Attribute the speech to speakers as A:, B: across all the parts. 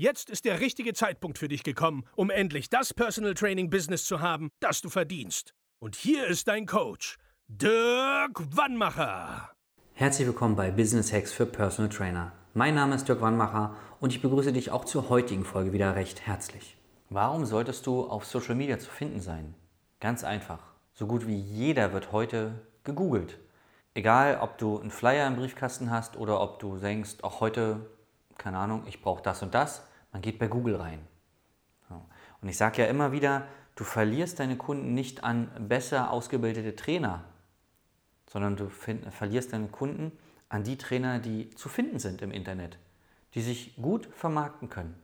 A: Jetzt ist der richtige Zeitpunkt für dich gekommen, um endlich das Personal Training Business zu haben, das du verdienst. Und hier ist dein Coach, Dirk Wannmacher.
B: Herzlich willkommen bei Business Hacks für Personal Trainer. Mein Name ist Dirk Wannmacher und ich begrüße dich auch zur heutigen Folge wieder recht herzlich. Warum solltest du auf Social Media zu finden sein? Ganz einfach. So gut wie jeder wird heute gegoogelt. Egal, ob du einen Flyer im Briefkasten hast oder ob du denkst, auch heute, keine Ahnung, ich brauche das und das, man geht bei Google rein. Und ich sage ja immer wieder, du verlierst deine Kunden nicht an besser ausgebildete Trainer, sondern du verlierst deine Kunden an die Trainer, die zu finden sind im Internet, die sich gut vermarkten können.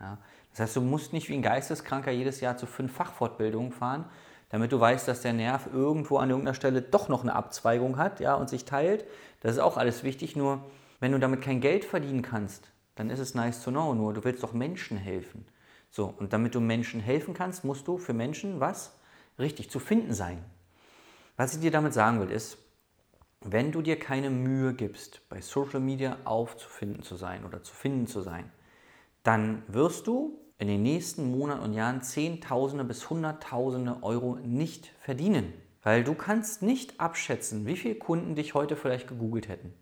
B: Ja? Das heißt, du musst nicht wie ein Geisteskranker jedes Jahr zu fünf Fachfortbildungen fahren, damit du weißt, dass der Nerv irgendwo an irgendeiner Stelle doch noch eine Abzweigung hat ja, und sich teilt. Das ist auch alles wichtig, nur wenn du damit kein Geld verdienen kannst, dann ist es nice to know, nur du willst doch Menschen helfen. So, und damit du Menschen helfen kannst, musst du für Menschen was? Richtig zu finden sein. Was ich dir damit sagen will, ist, wenn du dir keine Mühe gibst, bei Social Media aufzufinden zu sein oder zu finden zu sein, dann wirst du in den nächsten Monaten und Jahren Zehntausende bis Hunderttausende Euro nicht verdienen. Weil du kannst nicht abschätzen, wie viele Kunden dich heute vielleicht gegoogelt hätten.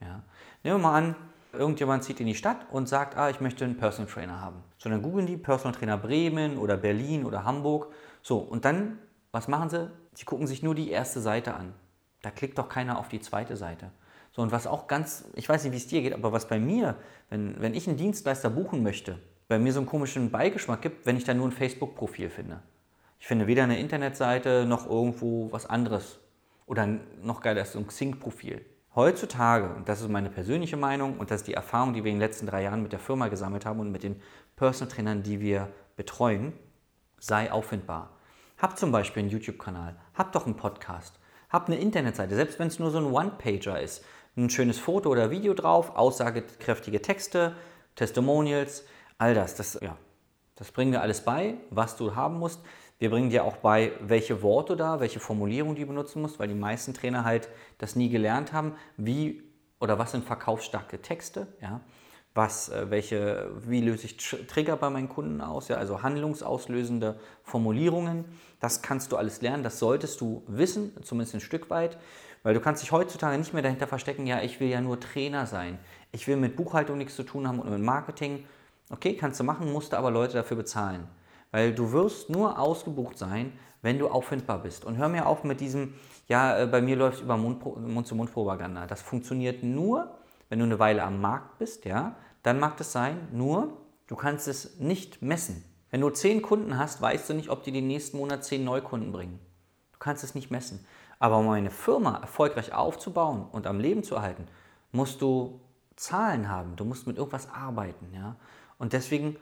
B: Ja. Nehmen wir mal an, irgendjemand zieht in die Stadt und sagt, ah, ich möchte einen Personal Trainer haben. So, dann googeln die Personal Trainer Bremen oder Berlin oder Hamburg. So, und dann, was machen sie? Sie gucken sich nur die erste Seite an. Da klickt doch keiner auf die zweite Seite. So, und was auch ganz, ich weiß nicht, wie es dir geht, aber was bei mir, wenn, wenn ich einen Dienstleister buchen möchte, bei mir so einen komischen Beigeschmack gibt, wenn ich da nur ein Facebook-Profil finde. Ich finde weder eine Internetseite noch irgendwo was anderes. Oder noch geiler ist so ein Xing-Profil. Heutzutage, und das ist meine persönliche Meinung und das ist die Erfahrung, die wir in den letzten drei Jahren mit der Firma gesammelt haben und mit den Personal Trainern, die wir betreuen, sei auffindbar. Hab zum Beispiel einen YouTube-Kanal, hab doch einen Podcast, hab eine Internetseite, selbst wenn es nur so ein One-Pager ist. Ein schönes Foto oder Video drauf, aussagekräftige Texte, Testimonials, all das. Das, ja, das bringen wir alles bei, was du haben musst. Wir bringen dir auch bei, welche Worte da, welche Formulierung du benutzen musst, weil die meisten Trainer halt das nie gelernt haben, wie oder was sind verkaufsstarke Texte, ja, was, äh, welche, wie löse ich Trigger bei meinen Kunden aus, ja, also handlungsauslösende Formulierungen. Das kannst du alles lernen, das solltest du wissen, zumindest ein Stück weit, weil du kannst dich heutzutage nicht mehr dahinter verstecken, ja, ich will ja nur Trainer sein, ich will mit Buchhaltung nichts zu tun haben und mit Marketing. Okay, kannst du machen, musst du aber Leute dafür bezahlen. Weil du wirst nur ausgebucht sein, wenn du auffindbar bist. Und hör mir auf mit diesem, ja, äh, bei mir läuft über Mund-zu-Mund-Propaganda. Das funktioniert nur, wenn du eine Weile am Markt bist, ja, dann mag das sein, nur du kannst es nicht messen. Wenn du zehn Kunden hast, weißt du nicht, ob die den nächsten Monat zehn Neukunden bringen. Du kannst es nicht messen. Aber um eine Firma erfolgreich aufzubauen und am Leben zu erhalten, musst du Zahlen haben. Du musst mit irgendwas arbeiten. Ja? Und deswegen,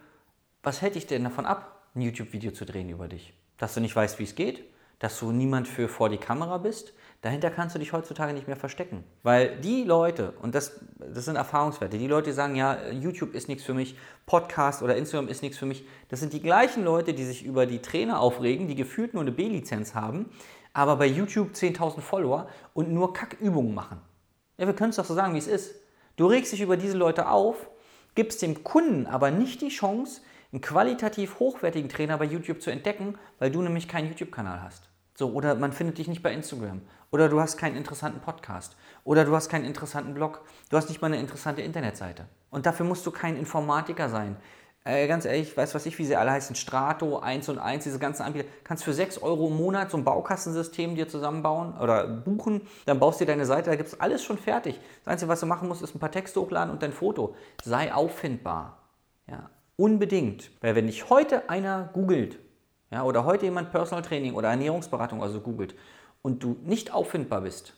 B: was hält dich denn davon ab, ein YouTube-Video zu drehen über dich. Dass du nicht weißt, wie es geht, dass du niemand für vor die Kamera bist, dahinter kannst du dich heutzutage nicht mehr verstecken. Weil die Leute, und das, das sind Erfahrungswerte, die Leute, die sagen, ja, YouTube ist nichts für mich, Podcast oder Instagram ist nichts für mich, das sind die gleichen Leute, die sich über die Trainer aufregen, die gefühlt nur eine B-Lizenz haben, aber bei YouTube 10.000 Follower und nur Kackübungen machen. Ja, wir können es doch so sagen, wie es ist. Du regst dich über diese Leute auf, gibst dem Kunden aber nicht die Chance, einen qualitativ hochwertigen Trainer bei YouTube zu entdecken, weil du nämlich keinen YouTube-Kanal hast. So, oder man findet dich nicht bei Instagram. Oder du hast keinen interessanten Podcast. Oder du hast keinen interessanten Blog. Du hast nicht mal eine interessante Internetseite. Und dafür musst du kein Informatiker sein. Äh, ganz ehrlich, weißt was ich, wie sie alle heißen? Strato, 1 und 1, diese ganzen Anbieter. Kannst für 6 Euro im Monat so ein Baukastensystem dir zusammenbauen oder buchen. Dann baust du dir deine Seite, da gibt es alles schon fertig. Das Einzige, was du machen musst, ist ein paar Texte hochladen und dein Foto. Sei auffindbar. Ja. Unbedingt. Weil wenn dich heute einer googelt, ja, oder heute jemand Personal Training oder Ernährungsberatung also googelt und du nicht auffindbar bist,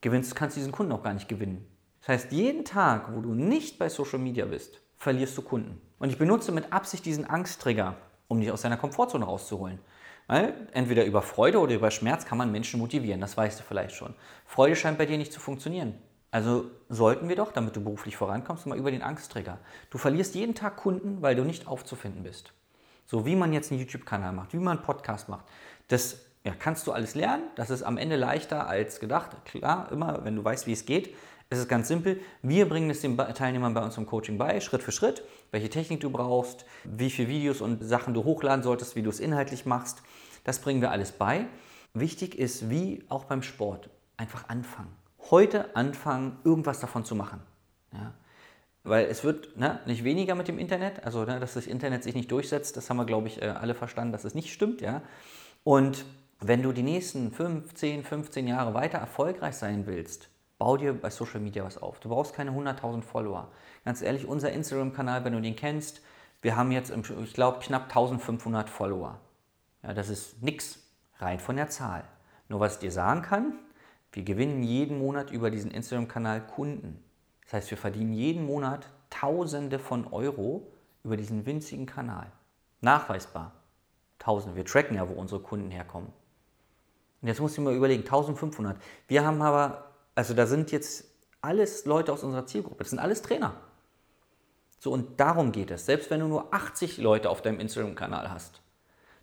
B: gewinnst, kannst du diesen Kunden auch gar nicht gewinnen. Das heißt, jeden Tag, wo du nicht bei Social Media bist, verlierst du Kunden. Und ich benutze mit Absicht diesen Angsttrigger, um dich aus deiner Komfortzone rauszuholen. Weil entweder über Freude oder über Schmerz kann man Menschen motivieren, das weißt du vielleicht schon. Freude scheint bei dir nicht zu funktionieren. Also sollten wir doch, damit du beruflich vorankommst, mal über den Angsttrigger. Du verlierst jeden Tag Kunden, weil du nicht aufzufinden bist. So wie man jetzt einen YouTube-Kanal macht, wie man einen Podcast macht. Das ja, kannst du alles lernen. Das ist am Ende leichter als gedacht. Klar, immer, wenn du weißt, wie es geht. Es ist ganz simpel. Wir bringen es den Teilnehmern bei uns im Coaching bei, Schritt für Schritt, welche Technik du brauchst, wie viele Videos und Sachen du hochladen solltest, wie du es inhaltlich machst. Das bringen wir alles bei. Wichtig ist, wie auch beim Sport, einfach anfangen. Heute anfangen, irgendwas davon zu machen. Ja? Weil es wird ne, nicht weniger mit dem Internet, also ne, dass das Internet sich nicht durchsetzt, das haben wir, glaube ich, äh, alle verstanden, dass es nicht stimmt. Ja? Und wenn du die nächsten 15, 15 Jahre weiter erfolgreich sein willst, bau dir bei Social Media was auf. Du brauchst keine 100.000 Follower. Ganz ehrlich, unser Instagram-Kanal, wenn du den kennst, wir haben jetzt, ich glaube, knapp 1500 Follower. Ja, das ist nichts rein von der Zahl. Nur was ich dir sagen kann, wir gewinnen jeden Monat über diesen Instagram-Kanal Kunden. Das heißt, wir verdienen jeden Monat Tausende von Euro über diesen winzigen Kanal. Nachweisbar. Tausende. Wir tracken ja, wo unsere Kunden herkommen. Und jetzt musst du mal überlegen, 1500. Wir haben aber also da sind jetzt alles Leute aus unserer Zielgruppe. Das sind alles Trainer. So, und darum geht es. Selbst wenn du nur 80 Leute auf deinem Instagram-Kanal hast.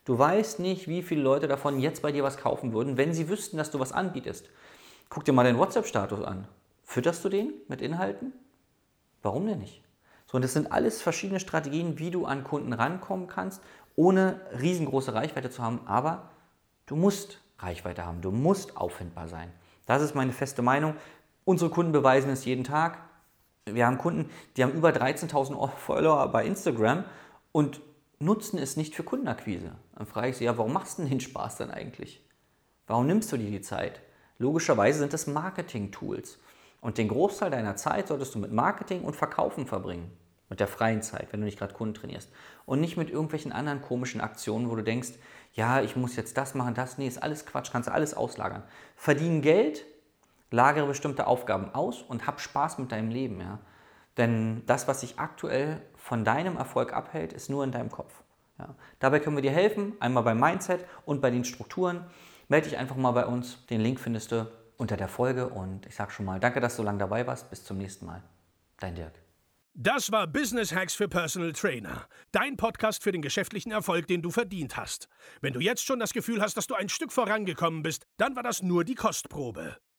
B: Du weißt nicht, wie viele Leute davon jetzt bei dir was kaufen würden, wenn sie wüssten, dass du was anbietest. Guck dir mal deinen WhatsApp-Status an. Fütterst du den mit Inhalten? Warum denn nicht? So, und das sind alles verschiedene Strategien, wie du an Kunden rankommen kannst, ohne riesengroße Reichweite zu haben. Aber du musst Reichweite haben. Du musst auffindbar sein. Das ist meine feste Meinung. Unsere Kunden beweisen es jeden Tag. Wir haben Kunden, die haben über 13.000 Follower bei Instagram und nutzen es nicht für Kundenakquise. Dann frage ich sie, ja, warum machst du denn den Spaß dann eigentlich? Warum nimmst du dir die Zeit? Logischerweise sind das Marketing-Tools. Und den Großteil deiner Zeit solltest du mit Marketing und Verkaufen verbringen. Mit der freien Zeit, wenn du nicht gerade Kunden trainierst. Und nicht mit irgendwelchen anderen komischen Aktionen, wo du denkst, ja, ich muss jetzt das machen, das. Nee, ist alles Quatsch, kannst du alles auslagern. Verdien Geld, lagere bestimmte Aufgaben aus und hab Spaß mit deinem Leben. Ja? Denn das, was sich aktuell von deinem Erfolg abhält, ist nur in deinem Kopf. Ja? Dabei können wir dir helfen, einmal beim Mindset und bei den Strukturen. Melde dich einfach mal bei uns. Den Link findest du unter der Folge. Und ich sage schon mal, danke, dass du so lange dabei warst. Bis zum nächsten Mal. Dein Dirk.
A: Das war Business Hacks für Personal Trainer. Dein Podcast für den geschäftlichen Erfolg, den du verdient hast. Wenn du jetzt schon das Gefühl hast, dass du ein Stück vorangekommen bist, dann war das nur die Kostprobe.